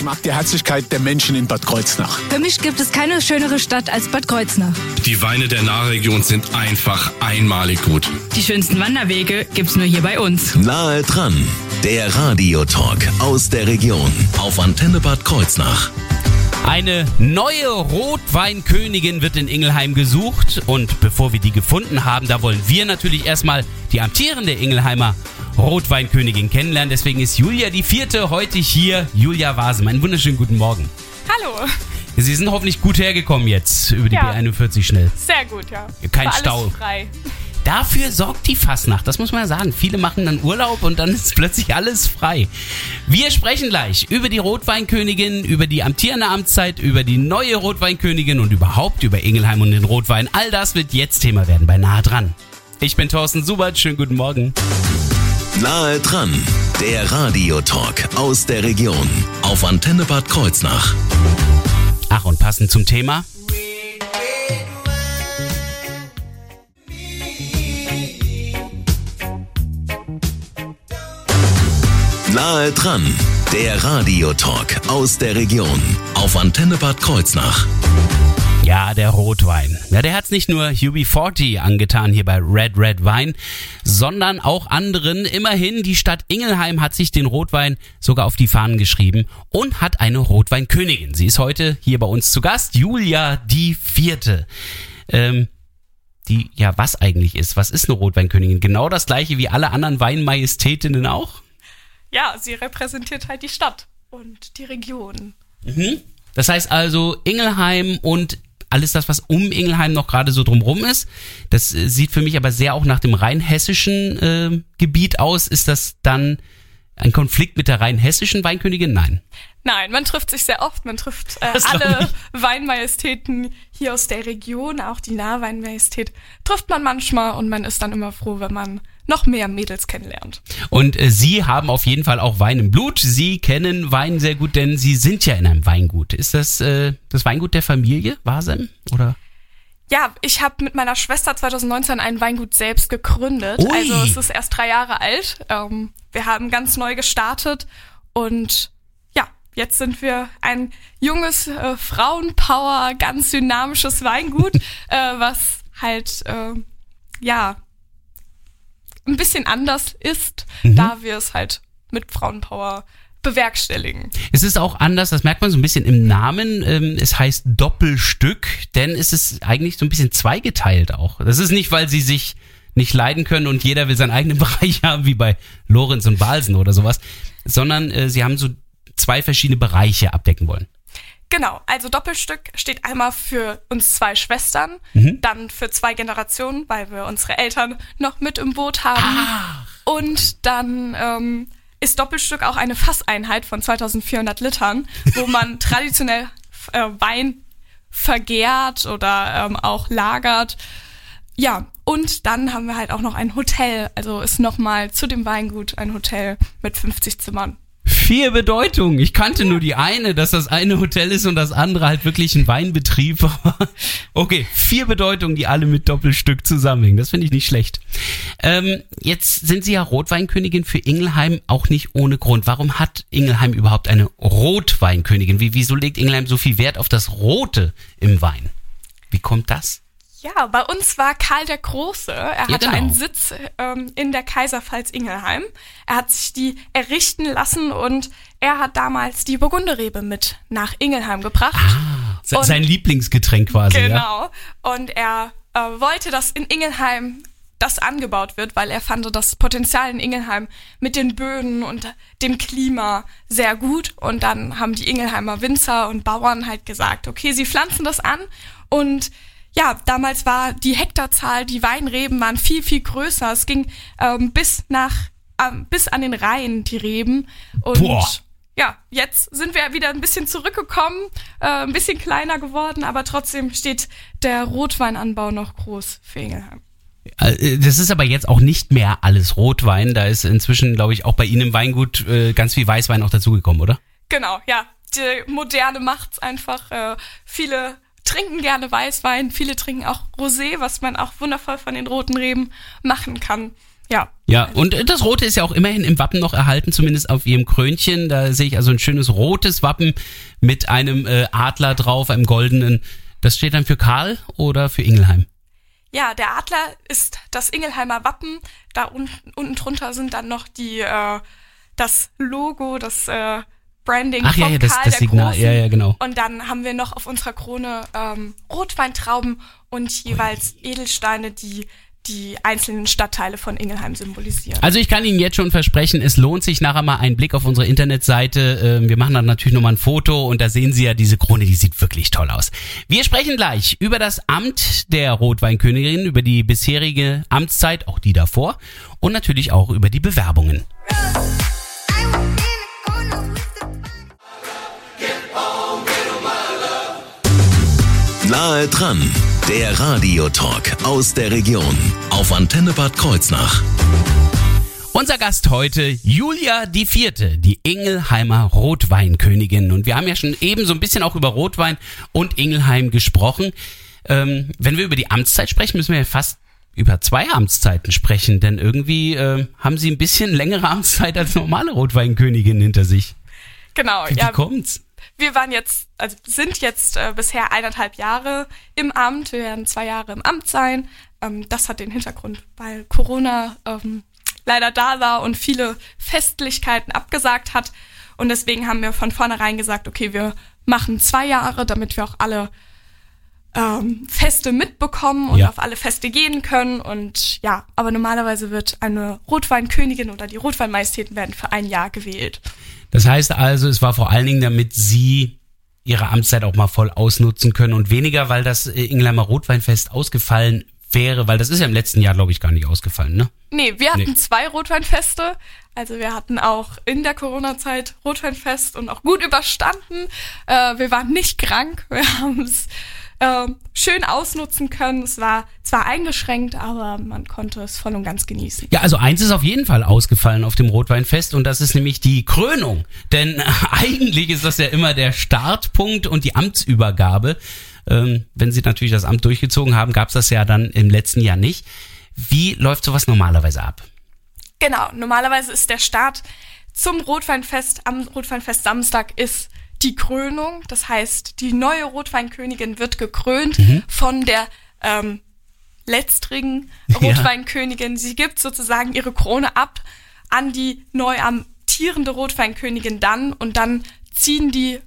Ich mag die Herzlichkeit der Menschen in Bad Kreuznach. Für mich gibt es keine schönere Stadt als Bad Kreuznach. Die Weine der Nahregion sind einfach einmalig gut. Die schönsten Wanderwege gibt's nur hier bei uns. Nahe dran, der Radiotalk aus der Region auf Antenne Bad Kreuznach. Eine neue Rotweinkönigin wird in Ingelheim gesucht und bevor wir die gefunden haben, da wollen wir natürlich erstmal die amtierende Ingelheimer Rotweinkönigin kennenlernen. Deswegen ist Julia die vierte heute hier. Julia Wasen, einen wunderschönen guten Morgen. Hallo. Sie sind hoffentlich gut hergekommen jetzt über die Ja. B41 schnell. Sehr gut, ja. Kein War alles Stau. frei. Dafür sorgt die Fasnacht, das muss man ja sagen. Viele machen dann Urlaub und dann ist plötzlich alles frei. Wir sprechen gleich über die Rotweinkönigin, über die amtierende Amtszeit, über die neue Rotweinkönigin und überhaupt über Ingelheim und den Rotwein. All das wird jetzt Thema werden bei Nahe dran. Ich bin Thorsten Subert, schönen guten Morgen. Nahe dran, der Radiotalk aus der Region. Auf Antenne Bad Kreuznach. Ach, und passend zum Thema, Nahe dran, der Radiotalk aus der Region. Auf Antenne Bad Kreuznach. Ja, der Rotwein. Ja, der hat's nicht nur UB40 angetan hier bei Red Red Wein, sondern auch anderen. Immerhin, die Stadt Ingelheim hat sich den Rotwein sogar auf die Fahnen geschrieben und hat eine Rotweinkönigin. Sie ist heute hier bei uns zu Gast, Julia die Vierte. Ähm, die, ja, was eigentlich ist. Was ist eine Rotweinkönigin? Genau das gleiche wie alle anderen Weinmajestätinnen auch? Ja, sie repräsentiert halt die Stadt und die Region. Das heißt also, Ingelheim und alles das, was um Ingelheim noch gerade so drumrum ist, das äh, sieht für mich aber sehr auch nach dem rheinhessischen äh, Gebiet aus. Ist das dann ein Konflikt mit der rheinhessischen Weinkönigin? Nein. Nein, man trifft sich sehr oft. Man trifft äh, alle Weinmajestäten hier aus der Region, auch die Nahweinmajestät, trifft man manchmal und man ist dann immer froh, wenn man noch mehr Mädels kennenlernt. Und äh, Sie haben auf jeden Fall auch Wein im Blut. Sie kennen Wein sehr gut, denn Sie sind ja in einem Weingut. Ist das äh, das Weingut der Familie, Wasem? Oder? Ja, ich habe mit meiner Schwester 2019 ein Weingut selbst gegründet. Ui. Also es ist erst drei Jahre alt. Ähm, wir haben ganz neu gestartet und jetzt sind wir ein junges äh, Frauenpower, ganz dynamisches Weingut, äh, was halt äh, ja ein bisschen anders ist, da wir es halt mit Frauenpower bewerkstelligen. Es ist auch anders, das merkt man so ein bisschen im Namen. Ähm, es heißt Doppelstück, denn es ist eigentlich so ein bisschen zweigeteilt auch. Das ist nicht, weil sie sich nicht leiden können und jeder will seinen eigenen Bereich haben, wie bei Lorenz und Balsen oder sowas, sondern äh, sie haben so zwei verschiedene Bereiche abdecken wollen. Genau, also Doppelstück steht einmal für uns zwei Schwestern, dann für zwei Generationen, weil wir unsere Eltern noch mit im Boot haben. Und dann ähm, ist Doppelstück auch eine Fasseinheit von 2400 Litern, wo man traditionell äh, Wein vergärt oder ähm, auch lagert. Ja, und dann haben wir halt auch noch ein Hotel, also ist nochmal zu dem Weingut ein Hotel mit 50 Zimmern. Vier Bedeutungen. Ich kannte nur die eine, dass das eine Hotel ist und das andere halt wirklich ein Weinbetrieb. okay, vier Bedeutungen, die alle mit Doppelstück zusammenhängen. Das finde ich nicht schlecht. Ähm, jetzt sind Sie ja Rotweinkönigin für Ingelheim auch nicht ohne Grund. Warum hat Ingelheim überhaupt eine Rotweinkönigin? Wie, wieso legt Ingelheim so viel Wert auf das Rote im Wein? Wie kommt das? Ja, bei uns war Karl der Große. Er hatte genau. einen Sitz ähm, in der Kaiserpfalz Ingelheim. Er hat sich die errichten lassen und er hat damals die Burgunderrebe mit nach Ingelheim gebracht. Se Und- sein Lieblingsgetränk quasi, ja? genau. Und er äh, wollte, dass in Ingelheim das angebaut wird, weil er fand das Potenzial in Ingelheim mit den Böden und dem Klima sehr gut. Und dann haben die Ingelheimer Winzer und Bauern halt gesagt, okay, sie pflanzen das an und ja, damals war die Hektarzahl, die Weinreben waren viel, viel größer. Es ging ähm, bis nach, ähm, bis an den Rhein, die Reben. Und Boah. ja, jetzt sind wir wieder ein bisschen zurückgekommen, äh, ein bisschen kleiner geworden, aber trotzdem steht der Rotweinanbau noch groß für Ingelheim. Äh, Das ist aber jetzt auch nicht mehr alles Rotwein. Da ist inzwischen, glaube ich, auch bei Ihnen im Weingut äh, ganz viel Weißwein auch dazugekommen, oder? Genau, ja. Die Moderne macht's einfach. Äh, viele trinken gerne Weißwein, viele trinken auch Rosé, was man auch wundervoll von den roten Reben machen kann. Ja. Ja, und das Rote ist ja auch immerhin im Wappen noch erhalten, zumindest auf ihrem Krönchen. Da sehe ich also ein schönes rotes Wappen mit einem äh, Adler drauf, einem goldenen. Das steht dann für Karl oder für Ingelheim? Ja, der Adler ist das Ingelheimer Wappen. Da unten, unten drunter sind dann noch die äh, das Logo, das äh, Branding Ach ja, vom ja, das, Karl das der Signal, Großen. ja, ja, genau. Und dann haben wir noch auf unserer Krone ähm, Rotweintrauben und jeweils Edelsteine, die die einzelnen Stadtteile von Ingelheim symbolisieren. Also ich kann Ihnen jetzt schon versprechen, es lohnt sich nachher mal ein Blick auf unsere Internetseite. Ähm, Wir machen dann natürlich nochmal ein Foto und da sehen Sie ja diese Krone, die sieht wirklich toll aus. Wir sprechen gleich über das Amt der Rotweinkönigin, über die bisherige Amtszeit, auch die davor und natürlich auch über die Bewerbungen. Nahe dran, der Radiotalk aus der Region auf Antenne Bad Kreuznach. Unser Gast heute, Julia die Vierte, die Ingelheimer Rotweinkönigin. Und wir haben ja schon eben so ein bisschen auch über Rotwein und Ingelheim gesprochen. Ähm, wenn wir über die Amtszeit sprechen, müssen wir ja fast über zwei Amtszeiten sprechen, denn irgendwie äh, haben sie ein bisschen längere Amtszeit als normale Rotweinkönigin hinter sich. Genau, Wie ja. kommt's? Wir waren jetzt, also sind jetzt äh, bisher eineinhalb Jahre im Amt. Wir werden zwei Jahre im Amt sein. Ähm, das hat den Hintergrund, weil Corona ähm, leider da war und viele Festlichkeiten abgesagt hat. Und deswegen haben wir von vornherein gesagt, okay, wir machen zwei Jahre, damit wir auch alle ähm, Feste mitbekommen und Ja. auf alle Feste gehen können. Und ja, aber normalerweise wird eine Rotweinkönigin oder die Rotweinmajestäten werden für ein Jahr gewählt. Das heißt also, es war vor allen Dingen, damit sie ihre Amtszeit auch mal voll ausnutzen können und weniger, weil das äh, Ingelheimer Rotweinfest ausgefallen wäre, weil das ist ja im letzten Jahr, glaube ich, gar nicht ausgefallen, ne? Nee, wir hatten Nee. zwei Rotweinfeste. Also wir hatten auch in der Corona-Zeit Rotweinfest und auch gut überstanden. Äh, wir waren nicht krank. Wir haben es äh, schön ausnutzen können. Es war zwar eingeschränkt, aber man konnte es voll und ganz genießen. Ja, also eins ist auf jeden Fall ausgefallen auf dem Rotweinfest und das ist nämlich die Krönung. Denn eigentlich ist das ja immer der Startpunkt und die Amtsübergabe. Ähm, wenn Sie natürlich das Amt durchgezogen haben, gab es das ja dann im letzten Jahr nicht. Wie läuft sowas normalerweise ab? Genau, normalerweise ist der Start zum Rotweinfest am Rotweinfest Samstag ist die Krönung. Das heißt, die neue Rotweinkönigin wird gekrönt von der ähm, letztrigen Ja. Rotweinkönigin. Sie gibt sozusagen ihre Krone ab an die neu amtierende Rotweinkönigin dann und dann ziehen die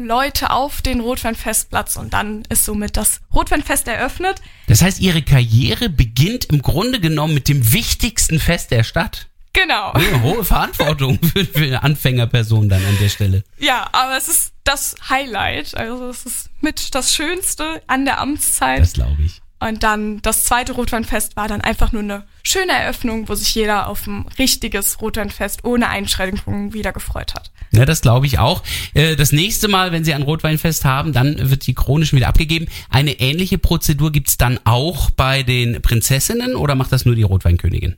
Leute auf den Rotweinfestplatz und dann ist somit das Rotweinfest eröffnet. Das heißt, Ihre Karriere beginnt im Grunde genommen mit dem wichtigsten Fest der Stadt. Genau. Eine hohe Verantwortung für, für eine Anfängerperson dann an der Stelle. Ja, aber es ist das Highlight. Also es ist mit das Schönste an der Amtszeit. Das glaube ich. Und dann das zweite Rotweinfest war dann einfach nur eine schöne Eröffnung, wo sich jeder auf ein richtiges Rotweinfest ohne Einschränkungen wieder gefreut hat. Ja, das glaube ich auch. Äh, Das nächste Mal, wenn Sie ein Rotweinfest haben, dann wird die Krone schon wieder abgegeben. Eine ähnliche Prozedur gibt's dann auch bei den Prinzessinnen oder macht das nur die Rotweinkönigin?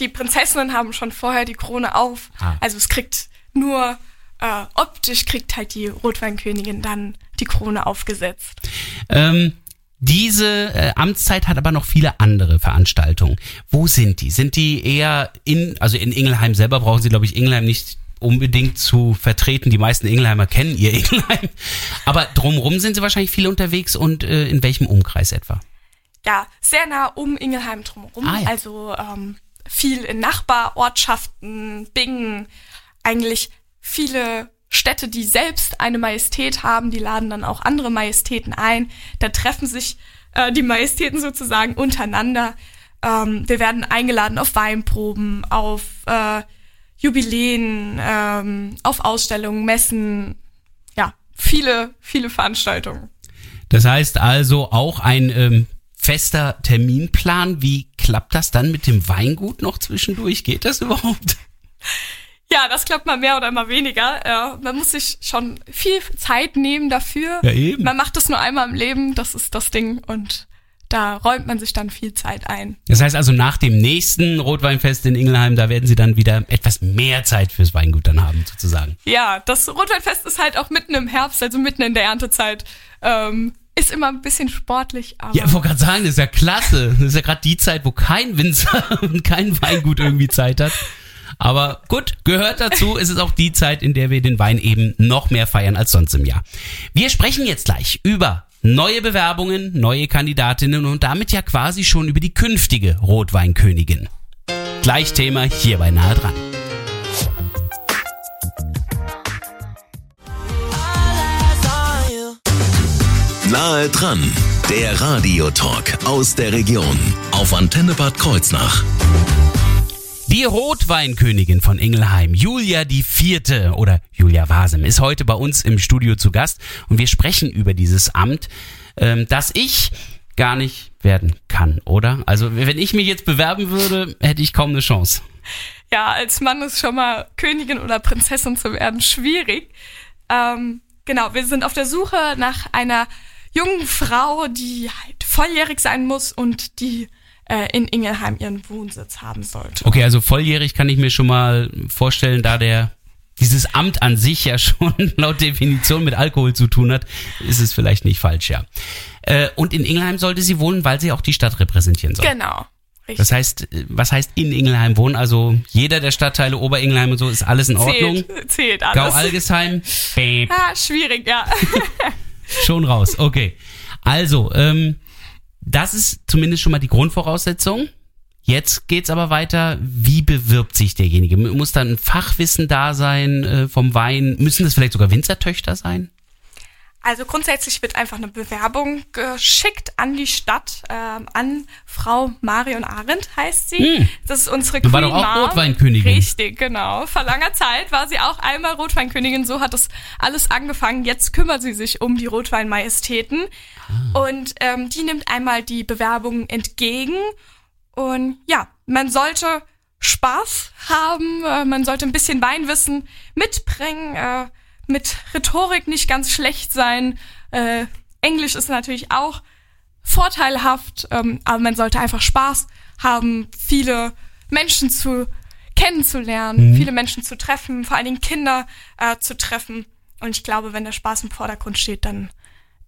Die Prinzessinnen haben schon vorher die Krone auf. Ah. Also es kriegt nur äh, optisch kriegt halt die Rotweinkönigin dann die Krone aufgesetzt. Ähm, diese äh, Amtszeit hat aber noch viele andere Veranstaltungen. Wo sind die? Sind die eher in, also in Ingelheim selber brauchen Sie, glaube ich, Ingelheim nicht unbedingt zu vertreten. Die meisten Ingelheimer kennen ihr Ingelheim. Aber drumrum sind Sie wahrscheinlich viel unterwegs und äh, in welchem Umkreis etwa? ja, sehr nah um Ingelheim drumherum. Ah, ja. Also ähm, viel in Nachbarortschaften, Bingen, eigentlich viele Städte, die selbst eine Majestät haben, die laden dann auch andere Majestäten ein. Da treffen sich äh, die Majestäten sozusagen untereinander. Ähm, wir werden eingeladen auf Weinproben, auf äh, Jubiläen, ähm, auf Ausstellungen, Messen. Ja, viele, viele Veranstaltungen. Das heißt also auch ein ähm, fester Terminplan. Wie klappt das dann mit dem Weingut noch zwischendurch? Geht das überhaupt? Ja, das klappt mal mehr oder mal weniger. Äh, man muss sich schon viel Zeit nehmen dafür. Ja, eben. Man macht das nur einmal im Leben, das ist das Ding. Und da räumt man sich dann viel Zeit ein. Das heißt also nach dem nächsten Rotweinfest in Ingelheim, da werden Sie dann wieder etwas mehr Zeit fürs Weingut dann haben, sozusagen. Ja, das Rotweinfest ist halt auch mitten im Herbst, also mitten in der Erntezeit. Ähm, ist immer ein bisschen sportlich, aber. Ja, ich wollte gerade sagen, das ist ja klasse. Das ist ja gerade die Zeit, wo kein Winzer und kein Weingut irgendwie Zeit hat. Aber gut, gehört dazu. Es ist auch die Zeit, in der wir den Wein eben noch mehr feiern als sonst im Jahr. Wir sprechen jetzt gleich über neue Bewerbungen, neue Kandidatinnen und damit ja quasi schon über die künftige Rotweinkönigin. Gleich Thema hier bei Nahe dran. Nahe dran, der Radiotalk aus der Region auf Antenne Bad Kreuznach. Die Rotweinkönigin von Ingelheim, Julia die Vierte oder Julia Wasem, ist heute bei uns im Studio zu Gast und wir sprechen über dieses Amt, ähm, das ich gar nicht werden kann, oder? Also wenn ich mich jetzt bewerben würde, hätte ich kaum eine Chance. Ja, als Mann ist schon mal Königin oder Prinzessin zu werden schwierig. Ähm, genau, wir sind auf der Suche nach einer jungen Frau, die halt volljährig sein muss und die äh, in Ingelheim ihren Wohnsitz haben sollte. Okay, also volljährig kann ich mir schon mal vorstellen, da der dieses Amt an sich ja schon laut Definition mit Alkohol zu tun hat, ist es vielleicht nicht falsch, ja. Äh, und in Ingelheim sollte sie wohnen, weil sie auch die Stadt repräsentieren soll. Genau. Richtig. Das heißt, äh, was heißt in Ingelheim wohnen? Also jeder der Stadtteile Oberingelheim und so ist alles in Ordnung. Zählt, zählt alles. Gau-Algesheim, bäh, Ah, schwierig, ja. schon raus. Okay. Also, ähm, das ist zumindest schon mal die Grundvoraussetzung. Jetzt geht's aber weiter. Wie bewirbt sich derjenige? Muss dann ein Fachwissen da sein äh, vom Wein? Müssen das vielleicht sogar Winzertöchter sein? Also grundsätzlich wird einfach eine Bewerbung geschickt an die Stadt, ähm, an Frau Marion Arendt heißt sie. Hm. Das ist unsere Du Queen war doch auch Mom. Rotweinkönigin. Richtig, genau. Vor langer Zeit war sie auch einmal Rotweinkönigin. So hat das alles angefangen. Jetzt kümmert sie sich um die Rotweinmajestäten. Ah. Und ähm, die nimmt einmal die Bewerbung entgegen. Und ja, man sollte Spaß haben, äh, man sollte ein bisschen Weinwissen mitbringen, äh, mit Rhetorik nicht ganz schlecht sein. Äh, Englisch ist natürlich auch vorteilhaft, ähm, aber man sollte einfach Spaß haben, viele Menschen zu kennenzulernen, viele Menschen zu treffen, vor allen Dingen Kinder äh, zu treffen. Und ich glaube, wenn der Spaß im Vordergrund steht, dann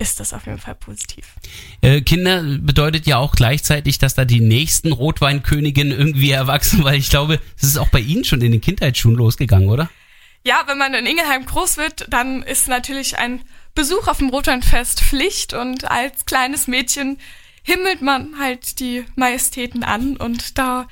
ist das auf jeden Fall positiv. Äh, Kinder bedeutet ja auch gleichzeitig, dass da die nächsten Rotweinköniginnen irgendwie erwachsen, weil ich glaube, das ist auch bei Ihnen schon in den Kindheitsschuhen losgegangen, oder? Ja, wenn man in Ingelheim groß wird, dann ist natürlich ein Besuch auf dem Rotweinfest Pflicht und als kleines Mädchen himmelt man halt die Majestäten an und da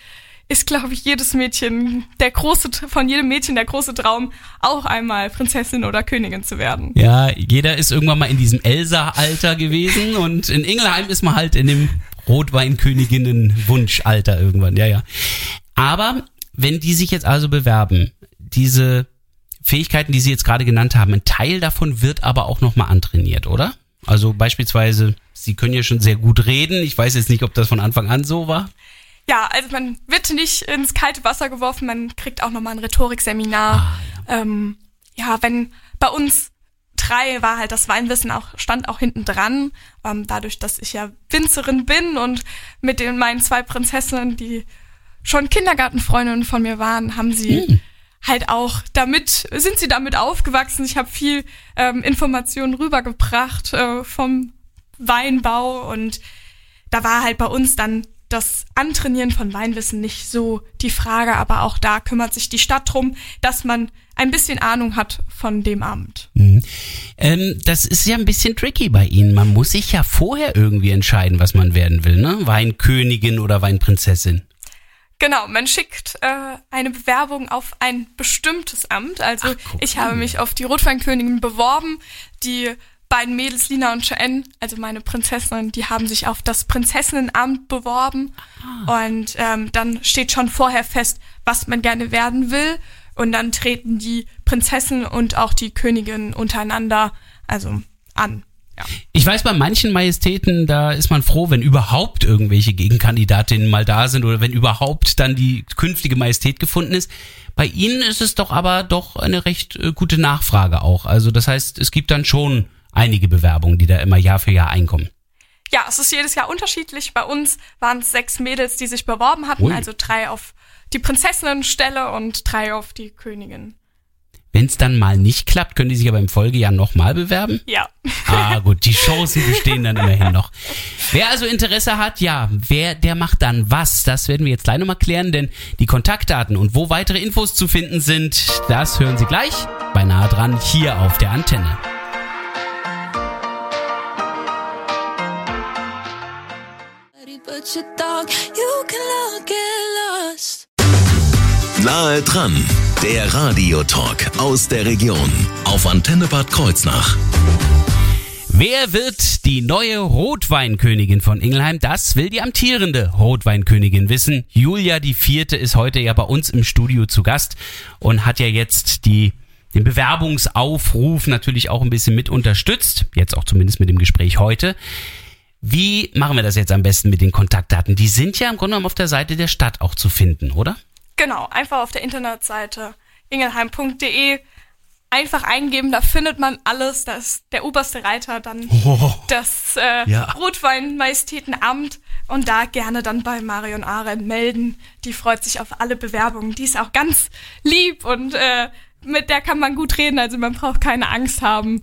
ist, glaube ich, jedes Mädchen, der große, von jedem Mädchen der große Traum, auch einmal Prinzessin oder Königin zu werden. Ja, jeder ist irgendwann mal in diesem Elsa-Alter gewesen und in Ingelheim ist man halt in dem Rotweinköniginnen-Wunschalter irgendwann, ja, ja. Aber wenn die sich jetzt also bewerben, diese Fähigkeiten, die Sie jetzt gerade genannt haben, ein Teil davon wird aber auch nochmal antrainiert, oder? Also beispielsweise, Sie können ja schon sehr gut reden. Ich weiß jetzt nicht, ob das von Anfang an so war. Ja, also man wird nicht ins kalte Wasser geworfen, man kriegt auch nochmal ein Rhetorikseminar. ja. Ähm, ja, wenn bei uns drei war halt das Weinwissen auch, stand auch hinten dran. Ähm, dadurch, dass ich ja Winzerin bin und mit den meinen zwei Prinzessinnen, die schon Kindergartenfreundinnen von mir waren, haben sie Hm. Halt auch damit, sind sie damit aufgewachsen. Ich habe viel ähm, Informationen rübergebracht äh, vom Weinbau und da war halt bei uns dann das Antrainieren von Weinwissen nicht so die Frage, aber auch da kümmert sich die Stadt drum, dass man ein bisschen Ahnung hat von dem Amt. Mhm. Ähm, das ist ja ein bisschen tricky bei Ihnen. Man muss sich ja vorher irgendwie entscheiden, was man werden will, ne? Weinkönigin oder Weinprinzessin. Genau, man schickt äh, eine Bewerbung auf ein bestimmtes Amt. Also Ach, ich habe mich auf die Rotweinkönigin beworben. Die beiden Mädels, Lina und Joanne, also meine Prinzessinnen, die haben sich auf das Prinzessinnenamt beworben. Und ähm, dann steht schon vorher fest, was man gerne werden will. Und dann treten die Prinzessin und auch die Königin untereinander also an. Ja. Ich weiß, bei manchen Majestäten, da ist man froh, wenn überhaupt irgendwelche Gegenkandidatinnen mal da sind oder wenn überhaupt dann die künftige Majestät gefunden ist. Bei Ihnen ist es doch aber doch eine recht äh, gute Nachfrage auch. Also das heißt, es gibt dann schon einige Bewerbungen, die da immer Jahr für Jahr einkommen. Ja, es ist jedes Jahr unterschiedlich. Bei uns waren es sechs Mädels, die sich beworben hatten, Ui. also drei auf die Prinzessinnenstelle und drei auf die Königin. Wenn es dann mal nicht klappt, können die sich aber im Folgejahr nochmal bewerben? Ja. Ah, gut, die Chancen bestehen dann immerhin noch. Wer also Interesse hat, ja, wer, der macht dann was? Das werden wir jetzt gleich nochmal klären, denn die Kontaktdaten und wo weitere Infos zu finden sind, das hören Sie gleich bei Nahe dran hier auf der Antenne. But your dog, you can look. Nahe dran, der Radiotalk aus der Region auf Antenne Bad Kreuznach. Wer wird die neue Rotweinkönigin von Ingelheim? Das will die amtierende Rotweinkönigin wissen. Julia die Vierte ist heute ja bei uns im Studio zu Gast und hat ja jetzt die den Bewerbungsaufruf natürlich auch ein bisschen mit unterstützt. Jetzt auch zumindest mit dem Gespräch heute. Wie machen wir das jetzt am besten mit den Kontaktdaten? Die sind ja im Grunde genommen auf der Seite der Stadt auch zu finden, oder? Genau, einfach auf der Internetseite ingelheim.de einfach eingeben, da findet man alles. Da ist der oberste Reiter, dann Oh. das äh, Ja. Rotwein-Majestätenamt und da gerne dann bei Marion Arendt melden. Die freut sich auf alle Bewerbungen. Die ist auch ganz lieb und äh, mit der kann man gut reden, also man braucht keine Angst haben.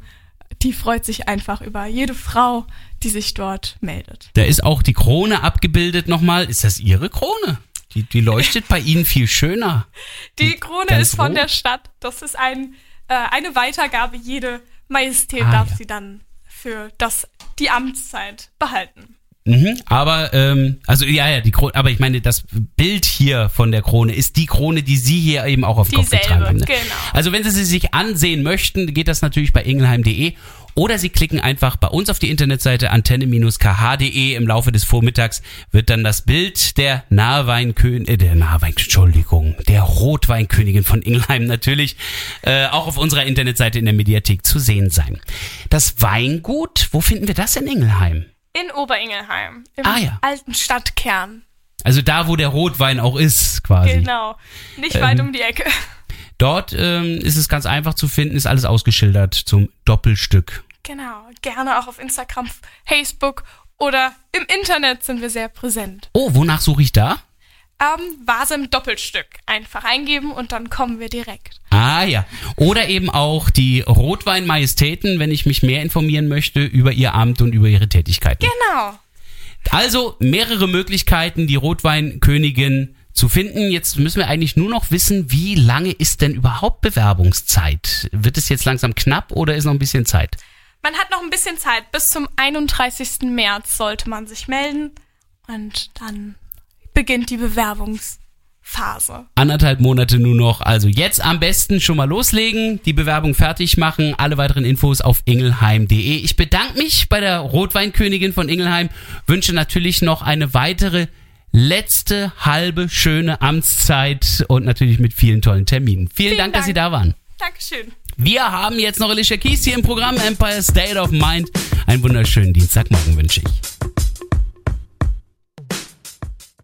Die freut sich einfach über jede Frau, die sich dort meldet. Da ist auch die Krone abgebildet nochmal. Ist das Ihre Krone? Die, die leuchtet bei Ihnen viel schöner. Die Krone ist von rot? der Stadt. Das ist ein, äh, eine Weitergabe. Jede Majestät Ah, darf ja. sie dann für das, die Amtszeit behalten. Mhm, aber, ähm, also ja, ja, die Krone, aber ich meine, das Bild hier von der Krone ist die Krone, die Sie hier eben auch auf den Kopf getragen haben. Ne? genau. Also wenn Sie sie sich ansehen möchten, geht das natürlich bei ingelheim.de oder Sie klicken einfach bei uns auf die Internetseite antenne-kh.de. Im Laufe des Vormittags wird dann das Bild der Nahweinkönigin, äh, der Nahwein, Entschuldigung, der Rotweinkönigin von Ingelheim natürlich äh, auch auf unserer Internetseite in der Mediathek zu sehen sein. Das Weingut, wo finden wir das in Ingelheim? In Oberingelheim, im Ah, ja. alten Stadtkern. Also da, wo der Rotwein auch ist, quasi. Genau. Nicht Ähm, weit um die Ecke. Dort ähm, ist es ganz einfach zu finden, ist alles ausgeschildert zum Doppelstück. Genau. Gerne auch auf Instagram, Facebook oder im Internet sind wir sehr präsent. Oh, wonach suche ich da? Ähm, Vase im Doppelstück. Einfach eingeben und dann kommen wir direkt. Ah ja. Oder eben auch die Rotwein-Majestäten, wenn ich mich mehr informieren möchte über ihr Amt und über ihre Tätigkeiten. Genau. Also mehrere Möglichkeiten, die Rotweinkönigin zu finden. Jetzt müssen wir eigentlich nur noch wissen, wie lange ist denn überhaupt Bewerbungszeit? Wird es jetzt langsam knapp oder ist noch ein bisschen Zeit? Man hat noch ein bisschen Zeit. Bis zum 31. März sollte man sich melden. Und dann beginnt die Bewerbungsphase. Anderthalb Monate nur noch. Also jetzt am besten schon mal loslegen, die Bewerbung fertig machen. Alle weiteren Infos auf ingelheim.de. Ich bedanke mich bei der Rotweinkönigin von Ingelheim. Wünsche natürlich noch eine weitere letzte halbe schöne Amtszeit und natürlich mit vielen tollen Terminen. Vielen, Vielen Dank, dass Dank. Sie da waren. Dankeschön. Wir haben jetzt noch Alicia Keys hier im Programm Empire State of Mind. Einen wunderschönen Dienstagmorgen wünsche ich.